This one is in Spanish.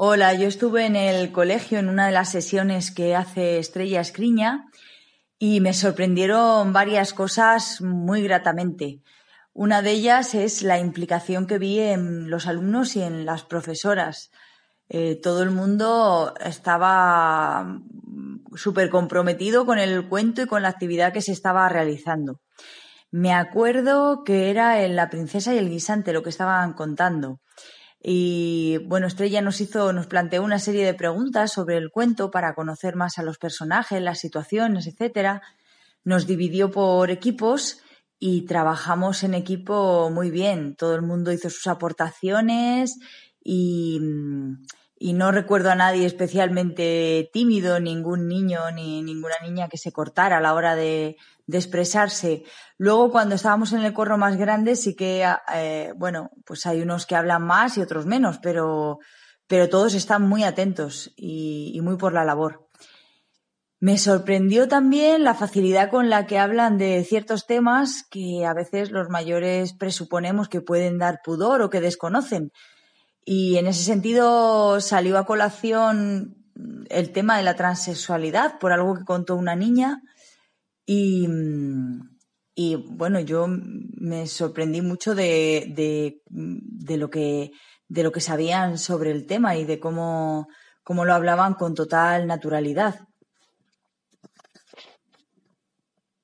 Hola, yo estuve en el colegio en una de las sesiones que hace Estrella Escriña y me sorprendieron varias cosas muy gratamente. Una de ellas es la implicación que vi en los alumnos y en las profesoras. Eh, todo el mundo estaba súper comprometido con el cuento y con la actividad que se estaba realizando. Me acuerdo que era en La princesa y el guisante lo que estaban contando. Y bueno, Estrella nos hizo, nos planteó una serie de preguntas sobre el cuento para conocer más a los personajes, las situaciones, etcétera. Nos dividió por equipos y trabajamos en equipo muy bien. Todo el mundo hizo sus aportaciones y, y no recuerdo a nadie especialmente tímido, ningún niño ni ninguna niña que se cortara a la hora de, expresarse. Luego, cuando estábamos en el corro más grande, sí que, eh, bueno, pues hay unos que hablan más y otros menos, pero, pero todos están muy atentos y muy por la labor. Me sorprendió también la facilidad con la que hablan de ciertos temas que a veces los mayores presuponemos que pueden dar pudor o que desconocen. Y en ese sentido salió a colación el tema de la transexualidad por algo que contó una niña y, bueno, yo me sorprendí mucho de, de, de, lo que, de lo que sabían sobre el tema y de cómo, cómo lo hablaban con total naturalidad.